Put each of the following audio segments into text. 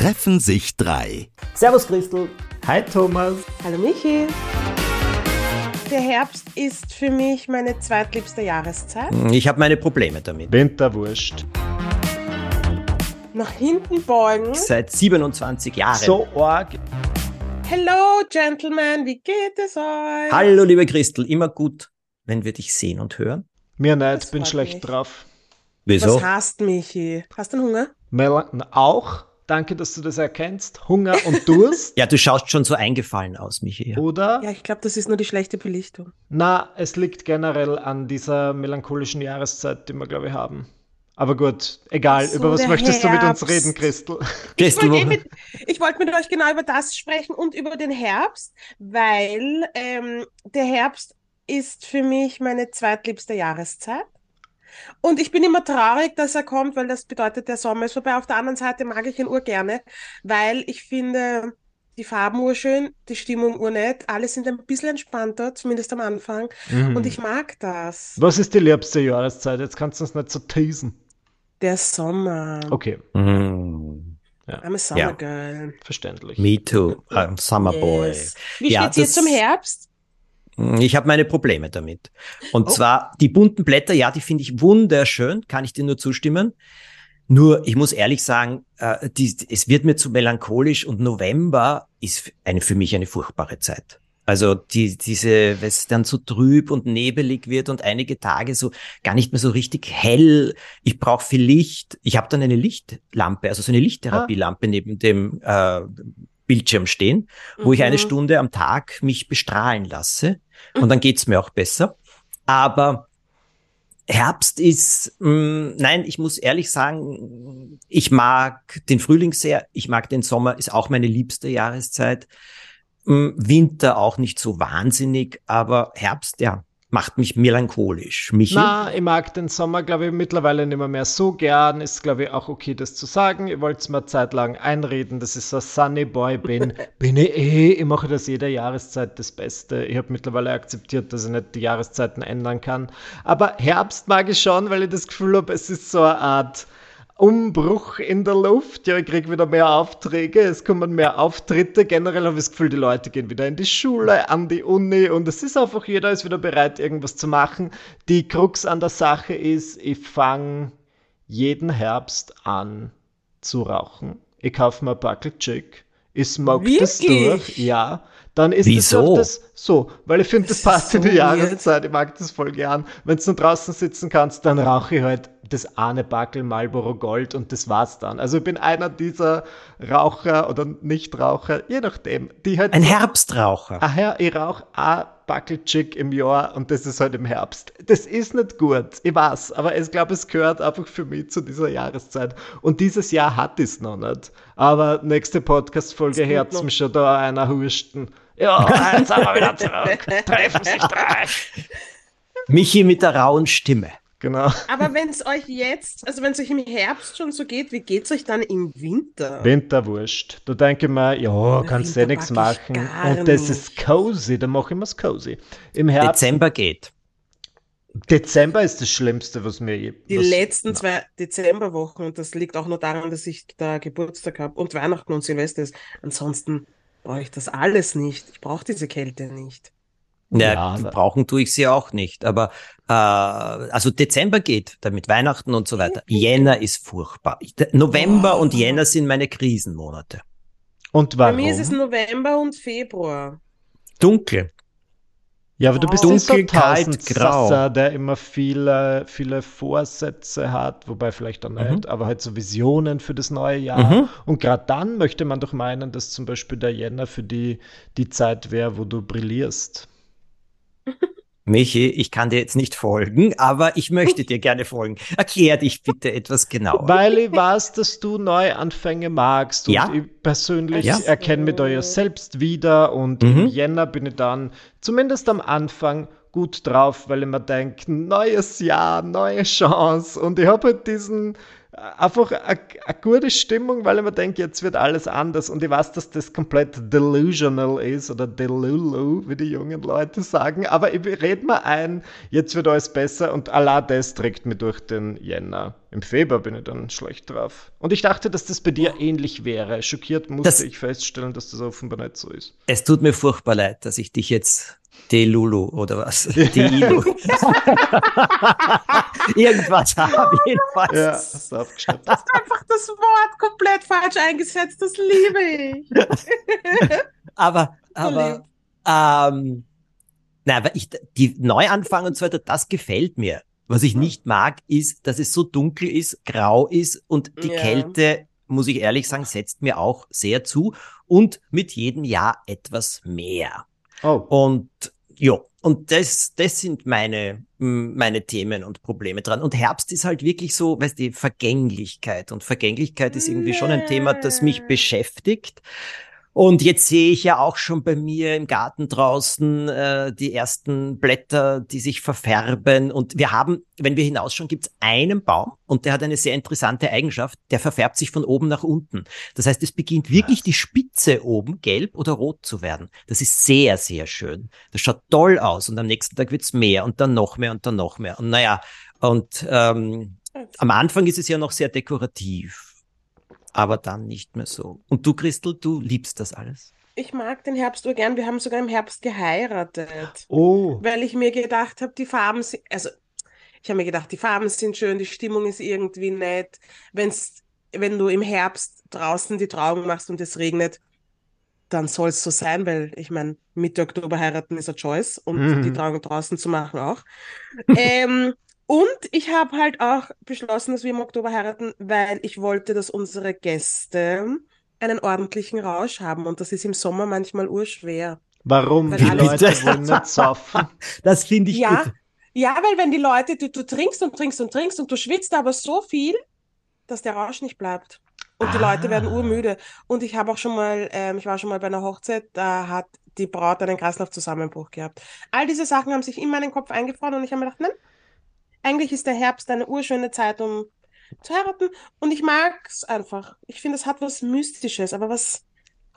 treffen sich drei. Servus Christel. Hi Thomas. Hallo Michi. Der Herbst ist für mich meine zweitliebste Jahreszeit. Ich habe meine Probleme damit. Winterwurst. Nach hinten beugen. Seit 27 Jahren. So arg. Hello, Gentlemen, wie geht es euch? Hallo, liebe Christel. Immer gut, wenn wir dich sehen und hören. Mir nicht, Das bin schlecht mich. drauf. Wieso? Was hast Michi? Hast du einen Hunger? Melan auch. Danke, dass du das erkennst. Hunger und Durst. Ja, du schaust schon so eingefallen aus, Michi. Oder? Ja, ich glaube, das ist nur die schlechte Belichtung. Na, es liegt generell an dieser melancholischen Jahreszeit, die wir, glaube ich, haben. Aber gut, egal. So, über was möchtest du mit uns Herbst. reden, Christel? Ich wollte eh wo- mit, ich wollte mit euch genau über das sprechen und über den Herbst, weil ähm, der Herbst ist für mich meine zweitliebste Jahreszeit. Und ich bin immer traurig, dass er kommt, weil das bedeutet, der Sommer ist vorbei. Auf der anderen Seite mag ich ihn urgerne, weil ich finde die Farben urschön, die Stimmung urnett, alle sind ein bisschen entspannter, zumindest am Anfang. Mhm. Und ich mag das. Was ist die liebste Jahreszeit? Jetzt kannst du uns nicht so teasen. Der Sommer. Okay, Mhm. I'm a Summer Ja. Girl. verständlich. Me too. I'm Summer Boy. Yes. Wie Ja, steht's dir das- zum Herbst? Ich habe meine Probleme damit. Und Oh. zwar die bunten Blätter, ja, die finde ich wunderschön, kann ich dir nur zustimmen. Nur, ich muss ehrlich sagen, äh, die, es wird mir zu melancholisch und November ist eine, für mich eine furchtbare Zeit. Also die, diese, wenn es dann so trüb und nebelig wird und einige Tage so gar nicht mehr so richtig hell. Ich brauche viel Licht. Ich habe dann eine Lichtlampe, also so eine Lichttherapielampe neben dem äh, Bildschirm stehen, wo ich eine Mhm. Stunde am Tag mich bestrahlen lasse. Und dann geht's mir auch besser. Aber Herbst ist, mh, nein, ich muss ehrlich sagen, ich mag den Frühling sehr, ich mag den Sommer, ist auch meine liebste Jahreszeit. Mh, Winter auch nicht so wahnsinnig, aber Herbst, ja, macht mich melancholisch. Michi? Na, ich mag den Sommer, glaube ich, mittlerweile nicht mehr, mehr so gern. Ist, glaube ich, auch okay, das zu sagen. Ich wollte es mir eine Zeit lang einreden, dass ich so ein Sunny Boy bin. bin ich eh. Ich mache das jeder Jahreszeit das Beste. Ich habe mittlerweile akzeptiert, dass ich nicht die Jahreszeiten ändern kann. Aber Herbst mag ich schon, weil ich das Gefühl habe, es ist so eine Art Umbruch in der Luft. Ja, ich kriege wieder mehr Aufträge, es kommen mehr Auftritte. Generell habe ich das Gefühl, die Leute gehen wieder in die Schule, an die Uni und es ist einfach, jeder ist wieder bereit, irgendwas zu machen. Die Krux an der Sache ist, ich fange jeden Herbst an zu rauchen. Ich kaufe mir ein Backel Chick. Ich smoke das durch. Ja. Dann ist Wieso? es auch das so, weil ich finde, das Das passt in die. Jahreszeit. Ich mag das voll gern. Wenn du nur draußen sitzen kannst, dann rauche ich halt das eine Backel Marlboro Gold und das war's dann. Also ich bin einer dieser Raucher oder Nichtraucher, je nachdem, die halt Ein Herbstraucher. Ach ja, ich rauche ein Backel Chick im Jahr und das ist halt im Herbst. Das ist nicht gut, ich weiß, aber ich glaube, es gehört einfach für mich zu dieser Jahreszeit. Und dieses Jahr hat es noch nicht. Aber nächste Podcast-Folge hört mich schon da einer husten. Ja, jetzt sind wir wieder zurück. Treffen sich drei. Michi mit der rauen Stimme. Genau. Aber wenn es euch jetzt, also wenn es euch im Herbst schon so geht, wie geht es euch dann im Winter? Winterwurst. Da denke ich mir, ja, kannst du eh nichts machen. Und das nicht. ist cozy, dann mache ich mir's cozy. Im Herbst, Dezember geht. Dezember ist das Schlimmste, was mir je. Die was, letzten zwei Dezemberwochen, und das liegt auch nur daran, dass ich da Geburtstag habe und Weihnachten und Silvester ist. Ansonsten brauche ich das alles nicht. Ich brauche diese Kälte nicht. Ja, Ja, brauchen tue ich sie auch nicht. Aber äh, also Dezember geht, damit Weihnachten und so weiter. Jänner ist furchtbar. Ich- November und Oh. Jänner sind meine Krisenmonate. Und Bei warum? mir ist es November und Februar. Dunkel. Ja, aber du bist Dunkel, nicht so ein kalt, grau. Der immer viele, viele Vorsätze hat, wobei vielleicht auch nicht, Mhm. aber halt so Visionen für das neue Jahr. Mhm. Und gerade dann möchte man doch meinen, dass zum Beispiel der Jänner für die, die Zeit wäre, wo du brillierst. Michi, ich kann dir jetzt nicht folgen, aber ich möchte dir gerne folgen. Erklär dich bitte etwas genauer. Weil ich weiß, dass du Neuanfänge magst und Ja. ich persönlich Ja. erkenne mich da ja selbst wieder und Mhm. im Jänner bin ich dann zumindest am Anfang gut drauf, weil ich mir denke, neues Jahr, neue Chance und ich habe halt diesen einfach eine gute Stimmung, weil ich mir denke, jetzt wird alles anders. Und ich weiß, dass das komplett delusional ist oder delulu, wie die jungen Leute sagen. Aber ich rede mir ein, jetzt wird alles besser und Allah das trägt mir durch den Jänner. Im Februar bin ich dann schlecht drauf. Und ich dachte, dass das bei dir ähnlich wäre. Schockiert musste das, ich feststellen, dass das offenbar nicht so ist. Es tut mir furchtbar leid, dass ich dich jetzt Delulu oder was? Deilu. Irgendwas habe ich jedenfalls. Ja, hast du aufgeschnappt. Du hast einfach das Wort komplett falsch eingesetzt. Das liebe ich. aber, aber, ähm, na, aber ich, die Neuanfang und so weiter, das gefällt mir. Was ich nicht mag, ist, dass es so dunkel ist, grau ist und die ja. Kälte, muss ich ehrlich sagen, setzt mir auch sehr zu und mit jedem Jahr etwas mehr. Oh. Und ja, und das, das sind meine, meine Themen und Probleme dran. Und Herbst ist halt wirklich so, weißt du, Vergänglichkeit. Und Vergänglichkeit ist irgendwie schon ein Thema, das mich beschäftigt. Und jetzt sehe ich ja auch schon bei mir im Garten draußen äh, die ersten Blätter, die sich verfärben. Und wir haben, wenn wir hinausschauen, gibt es einen Baum und der hat eine sehr interessante Eigenschaft. Der verfärbt sich von oben nach unten. Das heißt, es beginnt wirklich die Spitze oben gelb oder rot zu werden. Das ist sehr, sehr schön. Das schaut toll aus. Und am nächsten Tag wird's mehr und dann noch mehr und dann noch mehr. Und naja, und ähm, am Anfang ist es ja noch sehr dekorativ aber dann nicht mehr so. Und du, Christel, du liebst das alles? Ich mag den Herbst so gern. Wir haben sogar im Herbst geheiratet. Oh. Weil ich mir gedacht habe, die Farben sind, also ich habe mir gedacht, die Farben sind schön, die Stimmung ist irgendwie nett. Wenn's, wenn du im Herbst draußen die Trauung machst und es regnet, dann soll es so sein, weil ich meine, Mitte Oktober heiraten ist ein Choice und mhm. die Trauung draußen zu machen auch. ähm, und ich habe halt auch beschlossen, dass wir im Oktober heiraten, weil ich wollte, dass unsere Gäste einen ordentlichen Rausch haben. Und das ist im Sommer manchmal urschwer. Warum? Die Leute wollen nicht saufen. Das finde ich ja, gut. Ja, weil wenn die Leute, du, du trinkst und trinkst und trinkst und du schwitzt aber so viel, dass der Rausch nicht bleibt. Und die ah. Leute werden urmüde. Und ich habe auch schon mal, ähm, ich war schon mal bei einer Hochzeit, da hat die Braut einen Kreislaufzusammenbruch gehabt. All diese Sachen haben sich in meinen Kopf eingefroren und ich habe mir gedacht, nein, eigentlich ist der Herbst eine urschöne Zeit, um zu heiraten. Und ich mag es einfach. Ich finde, es hat was Mystisches, aber was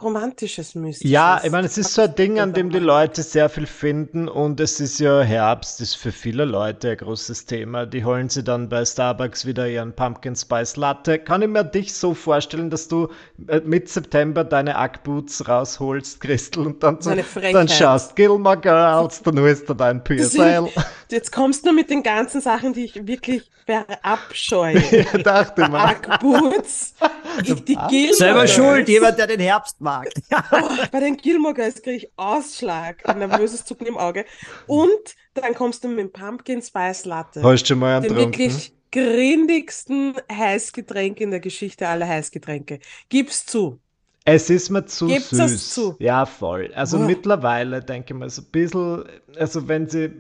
romantisches Mystisches. Ja, ich meine, es ist so ein Ding, an dem die Leute sehr viel finden und es ist ja Herbst, ist für viele Leute ein großes Thema. Die holen sie dann bei Starbucks wieder ihren Pumpkin Spice Latte. Kann ich mir dich so vorstellen, dass du äh, mit September deine Ackboots rausholst, Christel, und dann, so, dann schaust Gilmore Girls, dann holst du dein PSL. Jetzt kommst du mit den ganzen Sachen, die ich wirklich verabscheue. ja, dachte mal. Ackboots, ich, die Gilmore Selber schuld, jemand, der den Herbst mag. oh, bei den Gilmore Girls kriege ich Ausschlag, ein nervöses Zucken im Auge. Und dann kommst du mit dem Pumpkin Spice Latte. Hast du schon mal einen Den wirklich grindigsten Heißgetränk in der Geschichte aller Heißgetränke. Gib's zu. Es ist mir zu Gibt's süß. Zu? Ja, voll. Also oh. mittlerweile denke ich mal so ein bisschen, also wenn sie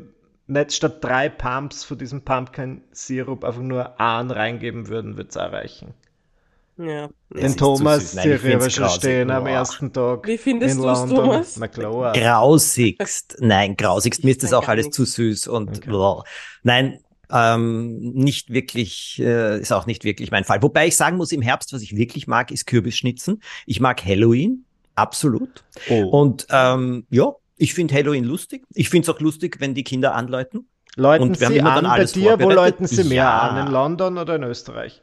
nicht statt drei Pumps von diesem Pumpkin-Sirup einfach nur einen reingeben würden, würde es erreichen. Ja. Den Thomas, Nein, die wir schon stehen am ersten Tag. Wie findest du es, Thomas? Na klar. Grausigst. Nein, grausigst. Mir ist das auch alles nicht. zu süß und okay. Nein, ähm, nicht wirklich, äh, ist auch nicht wirklich mein Fall. Wobei ich sagen muss, im Herbst, was ich wirklich mag, ist Kürbisschnitzen. Ich mag Halloween, absolut. Oh. Und ähm, ja, ich finde Halloween lustig. Ich finde es auch lustig, wenn die Kinder anläuten. Läuten und wir Sie haben an bei dir? Wo läuten Sie mehr ja. an? In London oder in Österreich?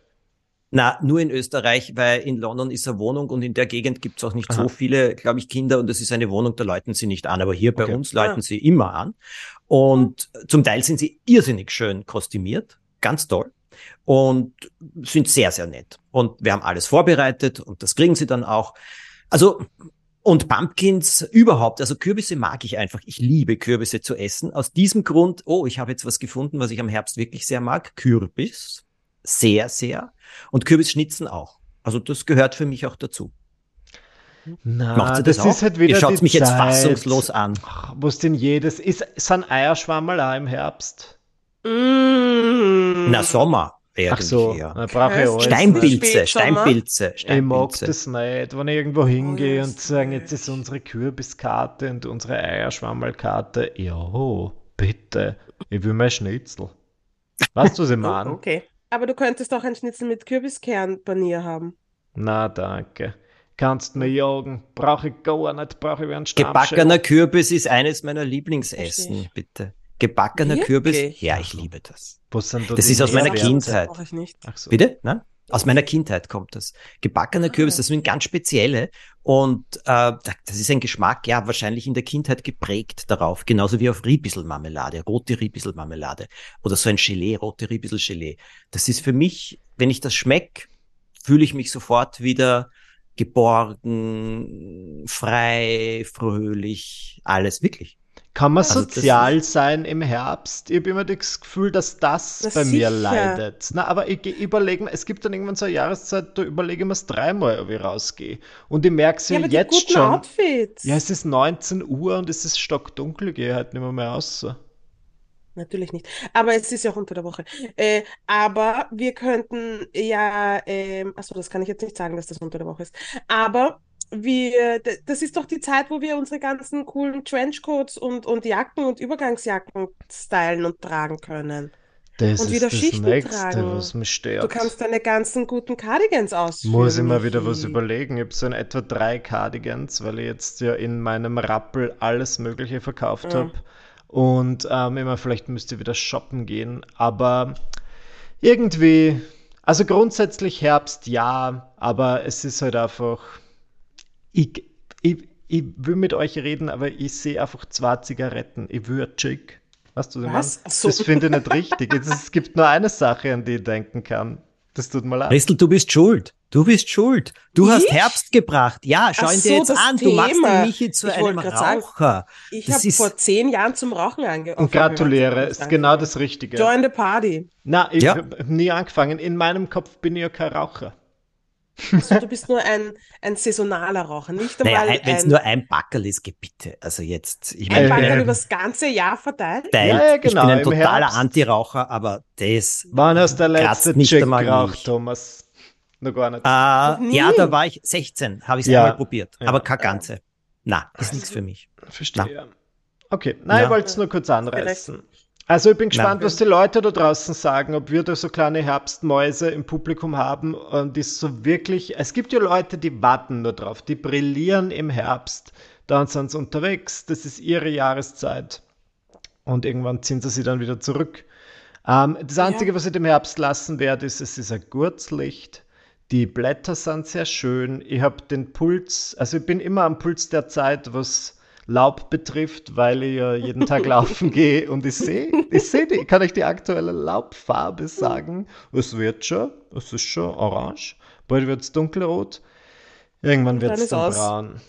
Na, nur in Österreich, weil in London ist eine Wohnung und in der Gegend gibt's auch nicht Aha. so viele, glaube ich, Kinder und es ist eine Wohnung, da läuten sie nicht an. Aber hier bei okay. uns läuten ja. sie immer an. Und zum Teil sind sie irrsinnig schön kostümiert, ganz toll und sind sehr, sehr nett. Und wir haben alles vorbereitet und das kriegen sie dann auch. Also und Pumpkins überhaupt, also Kürbisse mag ich einfach. Ich liebe Kürbisse zu essen. Aus diesem Grund, oh, ich habe jetzt was gefunden, was ich am Herbst wirklich sehr mag. Kürbis. Sehr, sehr. Und Kürbisschnitzen auch. Also das gehört für mich auch dazu. Na, Macht sie das, das ist halt wieder Ihr schaut mich Zeit, jetzt fassungslos an. Was denn jedes? Ist, sind Eierschwammerl auch im Herbst? Mm. Na, Sommer. Ach so, brauche ich alles. Steinpilze, Steinpilze, Steinpilze. Ich mag das nicht, wenn ich irgendwo hingehe oh, und sagen, jetzt ist unsere Kürbiskarte und unsere Eierschwammerlkarte. Ja, bitte, ich will mein Schnitzel. Weißt du, was ich meine? okay. Aber du könntest auch ein Schnitzel mit Kürbiskernpanier haben. Na, danke. Kannst mir jagen. Brauche ich gar nicht. Brauche ich wie ein Gebackener Kürbis ist eines meiner Lieblingsessen, bitte. Gebackener Wirklich? Kürbis? Ja, ich liebe das. Was sind da Das ist aus meiner? Kindheit. Brauche ich nicht. Ach so. Bitte? Nein? Aus meiner Kindheit kommt das. Gebackener Ah. Kürbis, das sind ganz spezielle. Und äh, da- das ist ein Geschmack, ja, wahrscheinlich in der Kindheit geprägt darauf. Genauso wie auf Riebisselmarmelade, rote Riebisselmarmelade. Oder so ein Gelee, rote Riebissel-Gelee. Das ist für mich, wenn ich das schmeck, fühle ich mich sofort wieder geborgen, frei, fröhlich, alles, wirklich. Kann man Also das sozial sein im Herbst? Ich habe immer das Gefühl, dass das Na bei mir sicher. leidet. Na, aber ich überlege mir, es gibt dann irgendwann so eine Jahreszeit, da überlege ich mir es dreimal, ob ich rausgehe. Und ich merke es Ja, ja, jetzt schon. Outfits. Ja, es ist 19 Uhr und es ist stockdunkel, ich gehe halt nicht mehr, mehr raus. Natürlich nicht. Aber es ist ja auch unter der Woche. Äh, aber wir könnten ja, ähm, achso, das kann ich jetzt nicht sagen, dass das unter der Woche ist. Aber wir, das ist doch die Zeit, wo wir unsere ganzen coolen Trenchcoats und, und Jacken und Übergangsjacken stylen und tragen können. Das Und ist wieder das Schichten Nächste, tragen. was mich stört. Du kannst deine ganzen guten Cardigans ausführen. Muss ich mal wieder was überlegen. Ich habe so in etwa drei Cardigans, weil ich jetzt ja in meinem Rappel alles Mögliche verkauft Ja. habe. Und ähm, immer vielleicht müsste ich wieder shoppen gehen. Aber irgendwie, also grundsätzlich Herbst ja, aber es ist halt einfach. Ich, ich, ich will mit euch reden, aber ich sehe einfach zwei Zigaretten. Ich würde chick. Weißt du, was ich meine? So. Das finde ich nicht richtig. Es, es gibt nur eine Sache, an die ich denken kann. Das tut mir leid. Christel, du bist schuld. Du bist schuld. Du hast Ich? Herbst gebracht. Ja, schau Ach ihn dir so, jetzt an. Du machst den Michi zu Ich einem grad sagen, Raucher. Ich habe vor zehn Jahren zum Rauchen ange Und gratuliere, ist genau das Richtige. Join the party. Na, ich Ja. habe nie angefangen. In meinem Kopf bin ich ja kein Raucher. Also, du bist nur ein, ein saisonaler Raucher, nicht einmal Naja, wenn es ein, nur ein Backerl ist, geh bitte. Also jetzt, ich ein meine, Äh, ich Backerl bin, übers ganze Jahr verteilt. Ja, ja, ich genau, bin ein im totaler. Anti-Raucher, aber das. Wann hast du der letzte nicht einmal geraucht. Thomas? Noch gar nicht. Äh, nie. ja, da war ich 16, habe ich es Ja. einmal probiert. Ja. Aber keine ganze. Na, ist nichts für mich. Verstehe. Okay, nein, Ja. ich wollte es nur kurz anreißen. Also ich bin gespannt, Na. was die Leute da draußen sagen, ob wir da so kleine Herbstmäuse im Publikum haben und die so wirklich, es gibt ja Leute, die warten nur drauf, die brillieren im Herbst, dann sind sie unterwegs, das ist ihre Jahreszeit und irgendwann ziehen sie sich dann wieder zurück. Ähm, das Einzige, was ich im Herbst lassen werde, ist, es ist ein Gurzlicht. Die Blätter sind sehr schön. Ich habe den Puls, also ich bin immer am Puls der Zeit, was Laub betrifft, weil ich ja jeden Tag laufen gehe und ich sehe, ich sehe die, ich kann euch die aktuelle Laubfarbe sagen. Es wird schon, es ist schon orange, bald wird es dunkelrot, irgendwann Und wird es dann braun.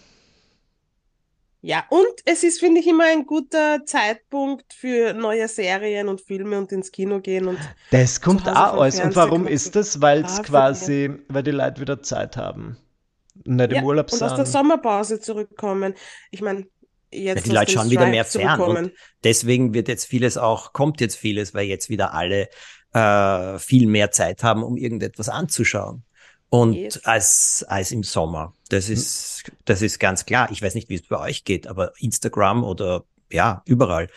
Ja, und es ist, finde ich, immer ein guter Zeitpunkt für neue Serien und Filme und ins Kino gehen und Das kommt auch alles. Und Fernseher warum ist das? Weil es quasi, weil die Leute wieder Zeit haben. Nicht ja, im Urlaub und aus der sind. Sommerpause zurückkommen. Ich meine, Ja, jetzt die aus Leute schauen wieder mehr fern und deswegen wird jetzt vieles auch, kommt jetzt vieles, weil jetzt wieder alle äh, viel mehr Zeit haben, um irgendetwas anzuschauen. Und Yes. als, als im Sommer. Das ist, das ist ganz klar. Ich weiß nicht, wie es bei euch geht, aber Instagram oder ja, überall.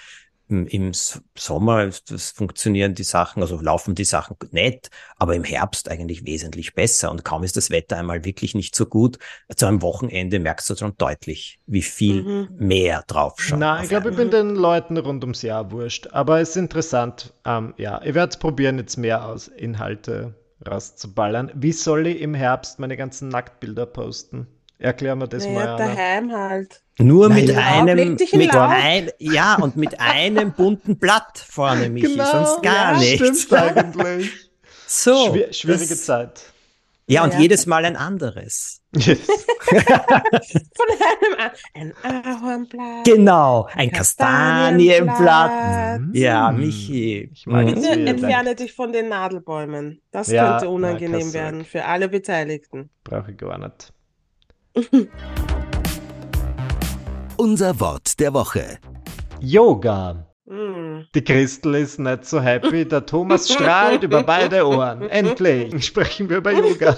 Im, Sommer ist das funktionieren die Sachen, also laufen die Sachen nett, aber im Herbst eigentlich wesentlich besser. Und kaum ist das Wetter einmal wirklich nicht so gut, zu einem Wochenende merkst du schon deutlich, wie viel Mhm. mehr drauf schauen. Nein, ich glaube, ich bin den Leuten rund ums Jahr wurscht. Aber es ist interessant. Ähm, ja, ich werde es probieren, jetzt mehr aus Inhalte rauszuballern. Wie soll ich im Herbst meine ganzen Nacktbilder posten? Erklär mir das mal, Naja, Anna. daheim halt. Nur Nein, mit Laub, einem, mit ein, ja, und mit einem bunten Blatt vorne, Michi, sonst gar ja, nichts. Stimmt eigentlich. So. Schwier schwierige das, Zeit. Ja, und Ja. jedes Mal ein anderes. Yes. Von einem an. Ein Ahornblatt. Genau, ein Kastanienblatt. Kastanienblatt. Ja. Michi. Mhm. Bitte ihr entferne dich von den Nadelbäumen. Das Ja, könnte na, unangenehm kein werden für alle Beteiligten. Brauche ich gar nicht. Unser Wort der Woche. Yoga. Hm. Die Christel ist nicht so happy. Der Thomas strahlt über beide Ohren. Endlich sprechen wir über Yoga.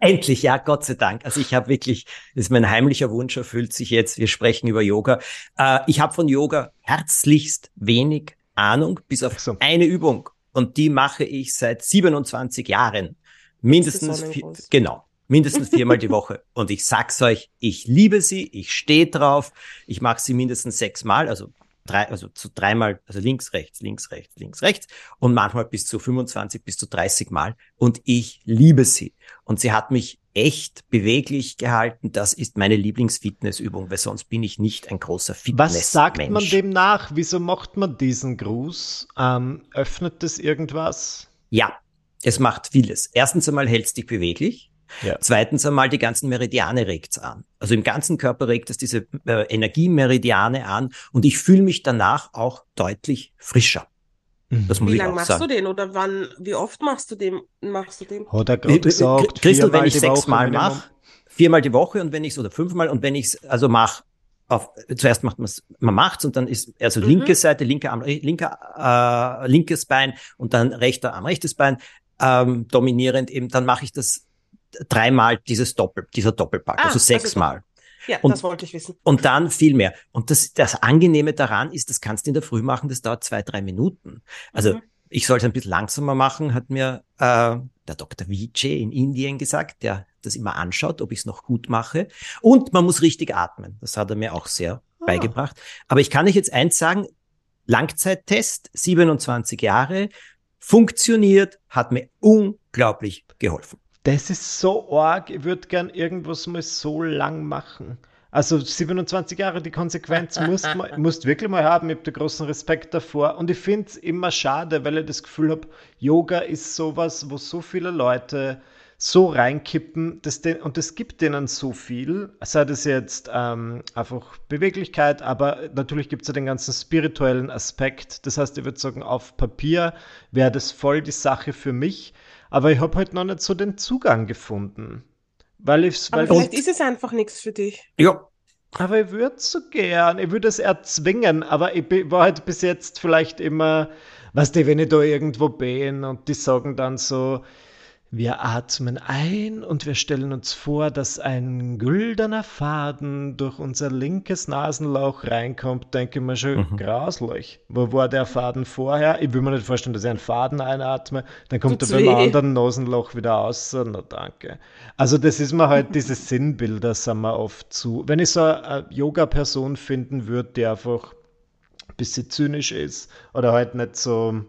Endlich, ja, Gott sei Dank. Also ich habe wirklich, das ist mein heimlicher Wunsch, erfüllt sich jetzt. Wir sprechen über Yoga. Äh, ich habe von Yoga herzlichst wenig Ahnung, bis auf so. eine Übung. und die mache ich seit 27 Jahren. Mindestens vier, genau, mindestens viermal die Woche. Und ich sag's euch, ich liebe sie, ich stehe drauf, ich mache sie mindestens sechsmal, also drei, also zu dreimal, also links, rechts, links, rechts, links, rechts und manchmal bis zu 25, bis zu 30 Mal. Und ich liebe sie. Und sie hat mich echt beweglich gehalten. Das ist meine Lieblingsfitnessübung, weil sonst bin ich nicht ein großer Fitness. Was sagt man dem nach? Wieso macht man diesen Gruß? Ähm, öffnet das irgendwas? Ja, es macht vieles. Erstens einmal hältst dich beweglich. Ja. Zweitens einmal die ganzen Meridiane regt's an. Also im ganzen Körper regt es diese äh, Energiemeridiane an und ich fühle mich danach auch deutlich frischer. Das muss Wie lange machst sagen. du den oder wann, wie oft machst du den, machst du den? Hat er gerade gesagt, Christel, wenn ich sechsmal mache, viermal die Woche und wenn ich oder fünfmal und wenn ich es also mache, auf, zuerst macht man's, man macht's und dann ist also Mhm. linke Seite, linke Arm, linker, äh, linkes Bein und dann rechter Arm, rechtes Bein ähm, dominierend eben, dann mache ich das dreimal dieses Doppel, dieser Doppelpack, Ah, also also sechsmal. Ja, Und- das wollte ich wissen. Und dann viel mehr. Und das, das Angenehme daran ist, das kannst du in der Früh machen, das dauert zwei, drei Minuten. Also Mhm. ich soll es ein bisschen langsamer machen, hat mir äh, der Dr. Vijay in Indien gesagt, der das immer anschaut, ob ich es noch gut mache. Und man muss richtig atmen. Das hat er mir auch sehr Ah. beigebracht. Aber ich kann euch jetzt eins sagen, Langzeittest, 27 Jahre, funktioniert, hat mir unglaublich geholfen. Das ist so arg. Ich würde gern irgendwas mal so lang machen. Also 27 Jahre, die Konsequenz musst, man, musst wirklich mal haben. Ich habe da großen Respekt davor. Und ich finde es immer schade, weil ich das Gefühl habe, Yoga ist sowas, wo so viele Leute so reinkippen das den, und es gibt denen so viel. Sei das jetzt ähm, einfach Beweglichkeit, aber natürlich gibt es ja den ganzen spirituellen Aspekt. Das heißt, ich würde sagen, auf Papier wäre das voll die Sache für mich. Aber ich habe halt noch nicht so den Zugang gefunden. Weil ich, Aber weil vielleicht ist es einfach nichts für dich. Ja, aber ich würde so gern, ich würde es erzwingen, aber ich war halt bis jetzt vielleicht immer, weißt du, wenn ich da irgendwo bin und die sagen dann so, wir atmen ein und wir stellen uns vor, dass ein güldener Faden durch unser linkes Nasenloch reinkommt, denke ich mir schon, Mhm. grauslich. Wo war der Faden vorher? Ich will mir nicht vorstellen, dass ich einen Faden einatme, dann kommt er beim weh. anderen Nasenloch wieder aus. Na danke. Also das ist mir halt, diese Sinnbilder sind mir oft zu. Wenn ich so eine Yoga-Person finden würde, die einfach ein bisschen zynisch ist oder halt nicht so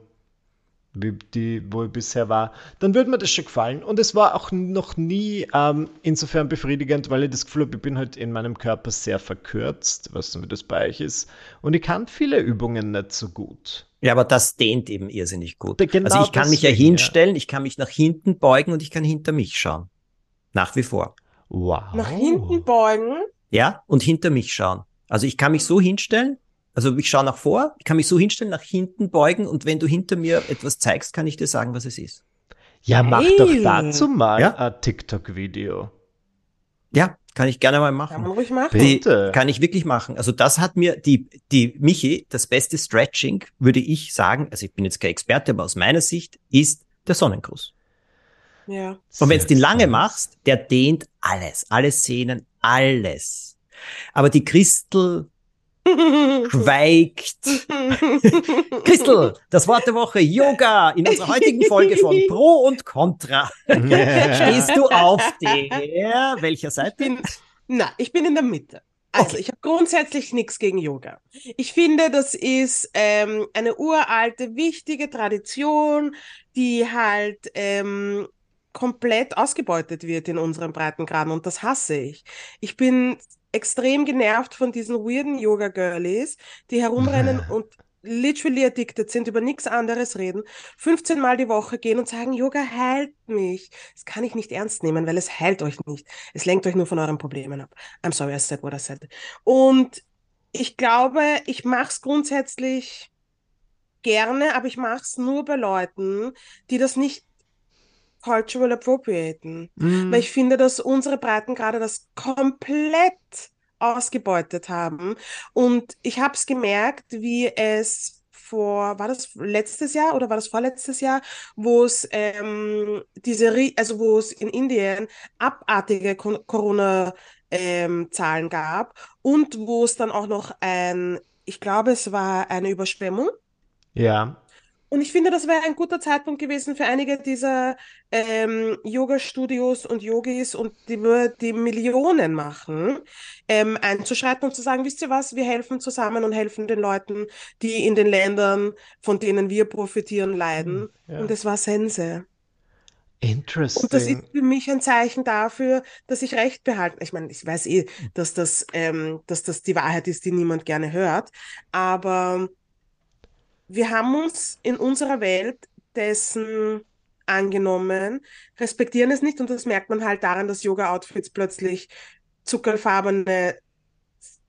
wie die, wo ich bisher war, dann würde mir das schon gefallen. Und es war auch noch nie ähm, insofern befriedigend, weil ich das Gefühl habe, ich bin halt in meinem Körper sehr verkürzt, was wie das bei euch ist. Und ich kann viele Übungen nicht so gut. Ja, aber das dehnt eben irrsinnig gut. Da- genau also ich kann mich ja deswegen, ja. hinstellen, ich kann mich nach hinten beugen und ich kann hinter mich schauen. Nach wie vor. Wow. Nach hinten beugen. Ja, und hinter mich schauen. Also ich kann mich so hinstellen, also ich schaue nach vor, ich kann mich so hinstellen, nach hinten beugen und wenn du hinter mir etwas zeigst, kann ich dir sagen, was es ist. Ja, mach doch Geil. dazu mal Ja? ein TikTok-Video. Ja, kann ich gerne mal Kann machen. man ruhig machen. Die Bitte. kann ich wirklich machen. Also das hat mir die, die Michi, das beste Stretching, würde ich sagen, also ich bin jetzt kein Experte, aber aus meiner Sicht ist der Sonnengruß. Ja. Und wenn du den lange machst, der dehnt alles, alle Sehnen, alles. Aber die Christel schweigt. Christel, das Wort der Woche, Yoga, in unserer heutigen Folge von Pro und Contra. Stehst du auf der, welcher Seite? bin, na, ich bin in der Mitte. Also, Okay. ich habe grundsätzlich nichts gegen Yoga. Ich finde, das ist ähm, eine uralte, wichtige Tradition, die halt ähm, komplett ausgebeutet wird in unseren Breitengraden und das hasse ich. Ich bin extrem genervt von diesen weirden Yoga-Girlies, die herumrennen und literally addicted sind, über nichts anderes reden, 15 Mal die Woche gehen und sagen, Yoga heilt mich. Das kann ich nicht ernst nehmen, weil es heilt euch nicht. Es lenkt euch nur von euren Problemen ab. I'm sorry, I said what I said. Und ich glaube, ich mache es grundsätzlich gerne, aber ich mache es nur bei Leuten, die das nicht cultural appropriaten. Mm. Weil ich finde, dass unsere Breitengrade das komplett ausgebeutet haben. Und ich habe es gemerkt, wie es vor, war das letztes Jahr oder war das vorletztes Jahr, wo es ähm, diese, also wo es in Indien abartige Corona-Zahlen gab und wo es dann auch noch ein, ich glaube, es war eine Überschwemmung. Ja. Und ich finde, das wäre ein guter Zeitpunkt gewesen für einige dieser ähm, Yoga-Studios und Yogis und die, die Millionen machen, ähm, einzuschreiten und zu sagen, wisst ihr was, wir helfen zusammen und helfen den Leuten, die in den Ländern, von denen wir profitieren, leiden. Ja. Und es war Sense. Interesting. Und das ist für mich ein Zeichen dafür, dass ich Recht behalte. Ich meine, ich weiß eh, dass das, ähm, dass das die Wahrheit ist, die niemand gerne hört. Aber wir haben uns in unserer Welt dessen angenommen, respektieren es nicht und das merkt man halt daran, dass Yoga-Outfits plötzlich zuckerfarbene,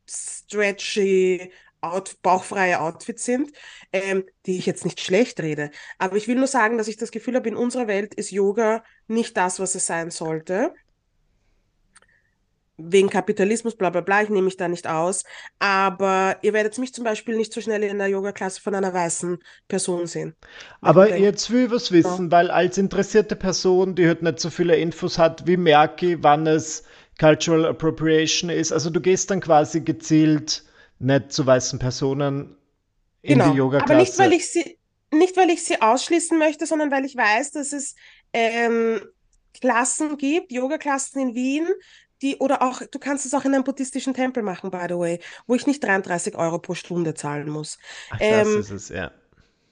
stretchy, out, bauchfreie Outfits sind, ähm, die ich jetzt nicht schlecht rede. Aber ich will nur sagen, dass ich das Gefühl habe, in unserer Welt ist Yoga nicht das, was es sein sollte wegen Kapitalismus, bla bla bla, ich nehme mich da nicht aus. Aber ihr werdet mich zum Beispiel nicht so schnell in der Yoga-Klasse von einer weißen Person sehen. Aber jetzt will ich was wissen, ja. weil als interessierte Person, die halt nicht so viele Infos hat, wie merke ich, wann es Cultural Appropriation ist? Also du gehst dann quasi gezielt nicht zu weißen Personen in genau. die Yoga-Klasse. Aber nicht, weil ich sie nicht, weil ich sie ausschließen möchte, sondern weil ich weiß, dass es ähm, Klassen gibt, Yoga-Klassen in Wien, die, oder auch, du kannst es auch in einem buddhistischen Tempel machen, by the way, wo ich nicht 33 Euro pro Stunde zahlen muss. Ach, das ähm, ist es, ja.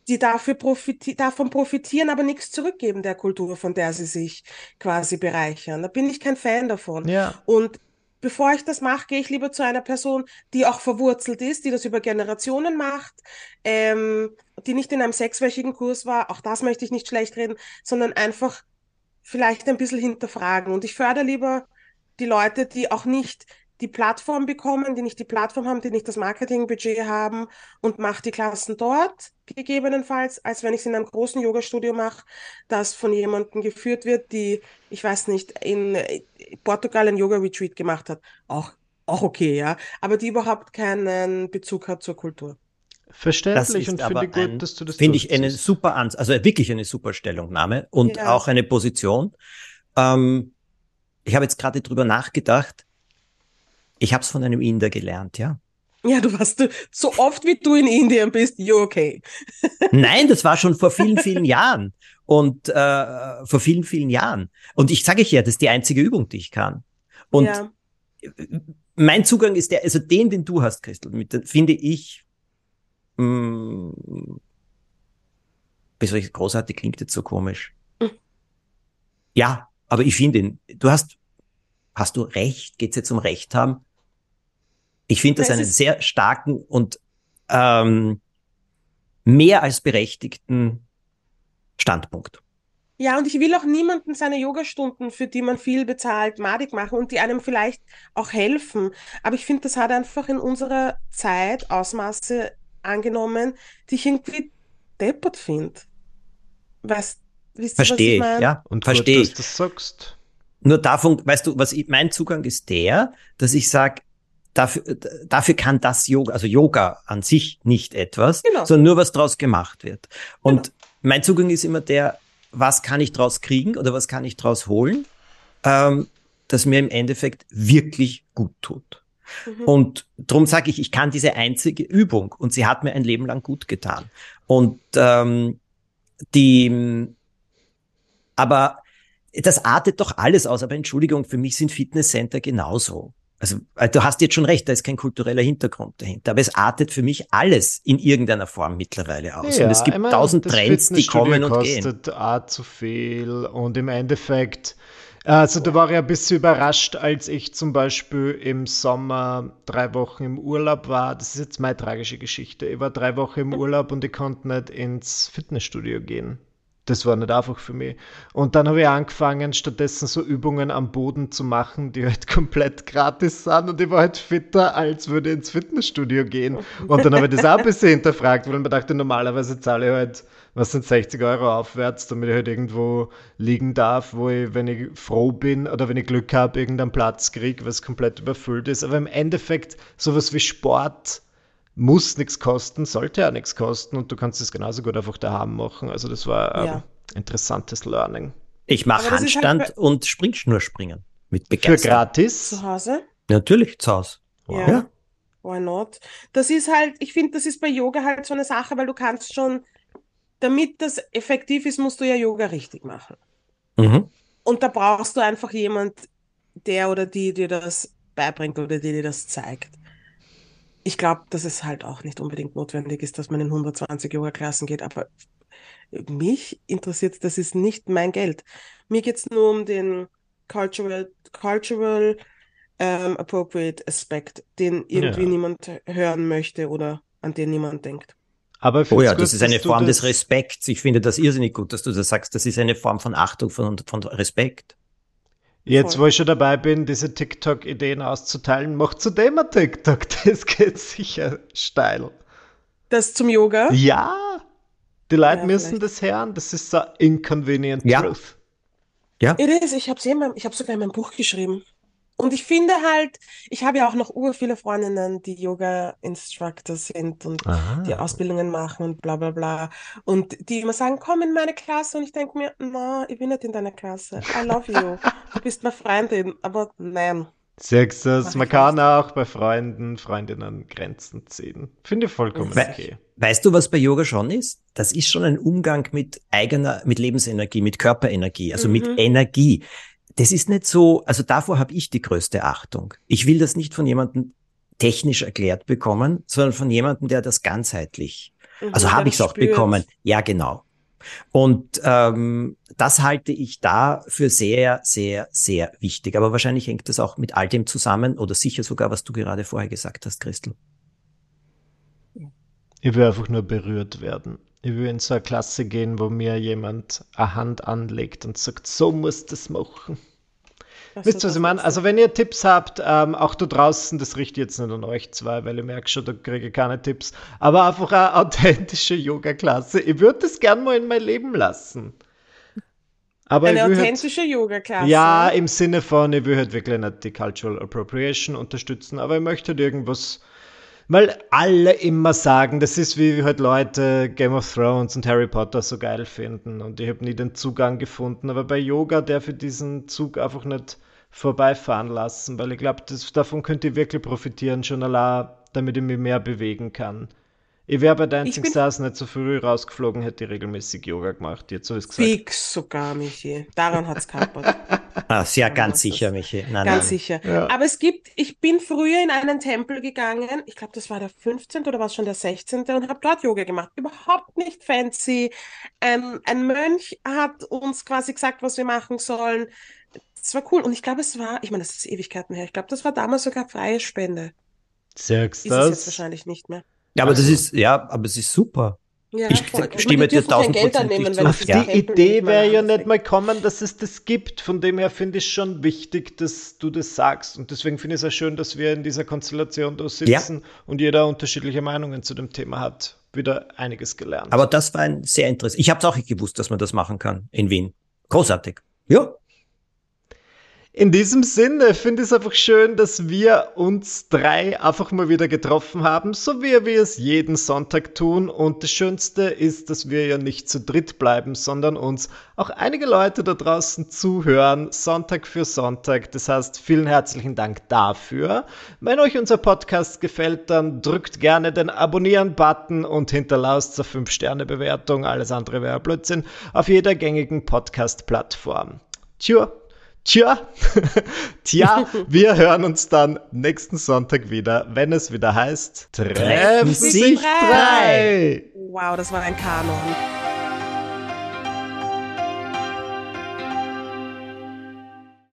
Die dafür profiti davon profitieren, aber nichts zurückgeben der Kultur, von der sie sich quasi bereichern. Da bin ich kein Fan davon. Ja. Und bevor ich das mache, gehe ich lieber zu einer Person, die auch verwurzelt ist, die das über Generationen macht, ähm, die nicht in einem sechswöchigen Kurs war, auch das möchte ich nicht schlecht reden, sondern einfach vielleicht ein bisschen hinterfragen. Und ich fördere lieber die Leute, die auch nicht die Plattform bekommen, die nicht die Plattform haben, die nicht das Marketingbudget haben und mache die Klassen dort gegebenenfalls, als wenn ich es in einem großen Yoga-Studio mache, das von jemandem geführt wird, die, ich weiß nicht, in Portugal ein Yoga-Retreat gemacht hat. Auch, auch okay, ja. Aber die überhaupt keinen Bezug hat zur Kultur. Verständlich und finde gut, ein, dass du das Finde ich eine super, Ans also wirklich eine super Stellungnahme und ja. auch eine Position. Ähm, ich habe jetzt gerade drüber nachgedacht. Ich habe es von einem Inder gelernt, ja. Ja, du warst so oft wie du in Indien bist, you okay. Nein, das war schon vor vielen, vielen Jahren. Und äh, vor vielen, vielen Jahren. Und ich sage ich ja, das ist die einzige Übung, die ich kann. Und ja. mein Zugang ist der, also den, den du hast, Christel, mit, finde ich, mh, mm, großartig klingt jetzt so komisch. Mhm. Ja, aber ich finde ihn, du hast, hast du recht? Geht es jetzt um Recht haben? Ich finde das einen sehr starken und ähm, mehr als berechtigten Standpunkt. Ja, und ich will auch niemanden seine Yogastunden, für die man viel bezahlt, madig machen und die einem vielleicht auch helfen. Aber ich finde, das hat einfach in unserer Zeit Ausmaße angenommen, die ich irgendwie deppert finde. Weißt Verstehe ich, ja. Und verstehe ich. das sagst. Nur davon, weißt du, was ich, mein Zugang ist der, dass ich sage, dafür, dafür kann das Yoga, also Yoga an sich nicht etwas, genau. sondern nur was draus gemacht wird. Und genau. mein Zugang ist immer der, was kann ich draus kriegen oder was kann ich draus holen, ähm, das mir im Endeffekt wirklich gut tut. Mhm. Und darum sage ich, ich kann diese einzige Übung und sie hat mir ein Leben lang gut getan. Und ähm, die aber das artet doch alles aus. Aber Entschuldigung, für mich sind Fitnesscenter genauso. Also äh, du hast jetzt schon recht, da ist kein kultureller Hintergrund dahinter. Aber es artet für mich alles in irgendeiner Form mittlerweile aus. Ja, und es gibt ich mein, tausend Trends, die kommen und gehen. kostet auch zu viel und im Endeffekt also da war ich ein bisschen überrascht, als ich zum Beispiel im Sommer drei Wochen im Urlaub war. Das ist jetzt meine tragische Geschichte. Ich war drei Wochen im Urlaub und ich konnte nicht ins Fitnessstudio gehen das war nicht einfach für mich. Und dann habe ich angefangen, stattdessen so Übungen am Boden zu machen, die halt komplett gratis sind. Und ich war halt fitter, als würde ich ins Fitnessstudio gehen. Und dann habe ich das auch ein bisschen hinterfragt, weil ich mir dachte, normalerweise zahle ich halt, was sind 60 Euro aufwärts, damit ich halt irgendwo liegen darf, wo ich, wenn ich froh bin oder wenn ich Glück habe, irgendeinen Platz kriege, was komplett überfüllt ist. Aber im Endeffekt, sowas wie Sport muss nichts kosten, sollte ja nichts kosten und du kannst es genauso gut einfach daheim machen. Also das war ein ja. interessantes Learning. Ich mache Handstand halt und Springschnurspringen mit Begeisterung. Für gratis? Zu Hause? Natürlich, zu Hause. Wow. Ja. Why not? Das ist halt, ich finde, das ist bei Yoga halt so eine Sache, weil du kannst schon damit das effektiv ist, musst du ja Yoga richtig machen. Mhm. Und da brauchst du einfach jemand, der oder die dir das beibringt oder die dir das zeigt. Ich glaube, dass es halt auch nicht unbedingt notwendig ist, dass man in 120 Yoga-Klassen geht, aber mich interessiert, das ist nicht mein Geld. Mir geht es nur um den cultural, cultural ähm, appropriate Aspekt, den irgendwie Ja. niemand hören möchte oder an den niemand denkt. Aber Oh ja, das ist eine Form des Respekts. Ich finde das irrsinnig gut, dass du das sagst. Das ist eine Form von Achtung, von, von Respekt. Jetzt, Voll. wo ich schon dabei bin, diese TikTok-Ideen auszuteilen, mach zu dem ein TikTok. Das geht sicher steil. Das zum Yoga. Ja, die Leute Ja, müssen vielleicht. das hören. Das ist so inconvenient Ja. truth. Ja, It is. Ich habe ich habe sogar in meinem Buch geschrieben. Und ich finde halt, ich habe ja auch noch ur viele Freundinnen, die Yoga-Instructor sind und Aha. die Ausbildungen machen und bla bla bla. Und die immer sagen, komm in meine Klasse. Und ich denke mir, na, ich bin nicht in deiner Klasse. I love you. Du bist meine Freundin. Aber nein. Mach man kann auch bei Freunden, Freundinnen Grenzen ziehen. Finde ich vollkommen We- okay. Weißt du, was bei Yoga schon ist? Das ist schon ein Umgang mit eigener, mit Lebensenergie, mit Körperenergie, also mit Mhm. Energie. Das ist nicht so, also davor habe ich die größte Achtung. Ich will das nicht von jemandem technisch erklärt bekommen, sondern von jemandem, der das ganzheitlich. Mhm, Also habe ich es auch spürt. bekommen. Ja, genau. Und ähm, das halte ich da für sehr, sehr, sehr wichtig. Aber wahrscheinlich hängt das auch mit all dem zusammen oder sicher sogar, was du gerade vorher gesagt hast, Christel. Ich will einfach nur berührt werden. Ich will in so eine Klasse gehen, wo mir jemand eine Hand anlegt und sagt, so musst du es machen. Also Wisst ihr, was das ich meine? Also wenn ihr Tipps habt, ähm, auch da draußen, das richtet jetzt nicht an euch zwei, weil ich merke schon, da kriege ich keine Tipps, aber einfach eine authentische Yoga-Klasse. Ich würde das gern mal in mein Leben lassen. Aber Eine ich halt, authentische Yoga-Klasse. ja, im Sinne von, ich will halt wirklich nicht die Cultural Appropriation unterstützen, aber ich möchte halt irgendwas, weil alle immer sagen, das ist wie halt Leute Game of Thrones und Harry Potter so geil finden und ich habe nie den Zugang gefunden, aber bei Yoga darf ich diesen Zug einfach nicht vorbeifahren lassen, weil ich glaube, davon könnte ich wirklich profitieren, schon allein, damit ich mich mehr bewegen kann. Ich wäre bei Dancing Stars nicht so früh rausgeflogen, hätte ich regelmäßig Yoga gemacht. Jetzt habe ich gesagt. Fix sogar, Michi. Daran hat es kappert. Ah, sehr Ja, ganz das sicher, ist- Michi. Nein, Ganz nein. sicher. Ja. Aber es gibt, ich bin früher in einen Tempel gegangen, ich glaube, das war der 15. oder war es schon der 16. und habe dort Yoga gemacht. Überhaupt nicht fancy. Ein, ein Mönch hat uns quasi gesagt, was wir machen sollen. Das war cool. Und ich glaube, es war, ich meine, das ist Ewigkeiten her, ich glaube, das war damals sogar freie Spende. Sagst Ist es jetzt das? wahrscheinlich nicht mehr. Ja, aber das Also- ist, ja, aber es ist super. Ja, Ich voll. Stimme die dir dürfen kein Geld 1000% annehmen, zu. Auf die Idee wäre ja nicht mal kommen, dass es das gibt. Von dem her finde ich schon wichtig, dass du das sagst. Und deswegen finde ich es auch schön, dass wir in dieser Konstellation da sitzen und jeder unterschiedliche Meinungen zu dem Thema hat. Wieder einiges gelernt. Aber das war ein sehr interessant. Ich habe es auch nicht gewusst, dass man das machen kann in Wien. Großartig. Ja. In diesem Sinne finde ich es einfach schön, dass wir uns drei einfach mal wieder getroffen haben, so wie wir es jeden Sonntag tun. Und das Schönste ist, dass wir ja nicht zu dritt bleiben, sondern uns auch einige Leute da draußen zuhören, Sonntag für Sonntag. Das heißt, vielen herzlichen Dank dafür. Wenn euch unser Podcast gefällt, dann drückt gerne den Abonnieren-Button und hinterlasst eine 5-Sterne-Bewertung. Alles andere wäre Blödsinn auf jeder gängigen Podcast-Plattform. Tja. Tja, tja, wir hören uns dann nächsten Sonntag wieder, wenn es wieder heißt, treffen sich drei. Wow, das war ein Kanon.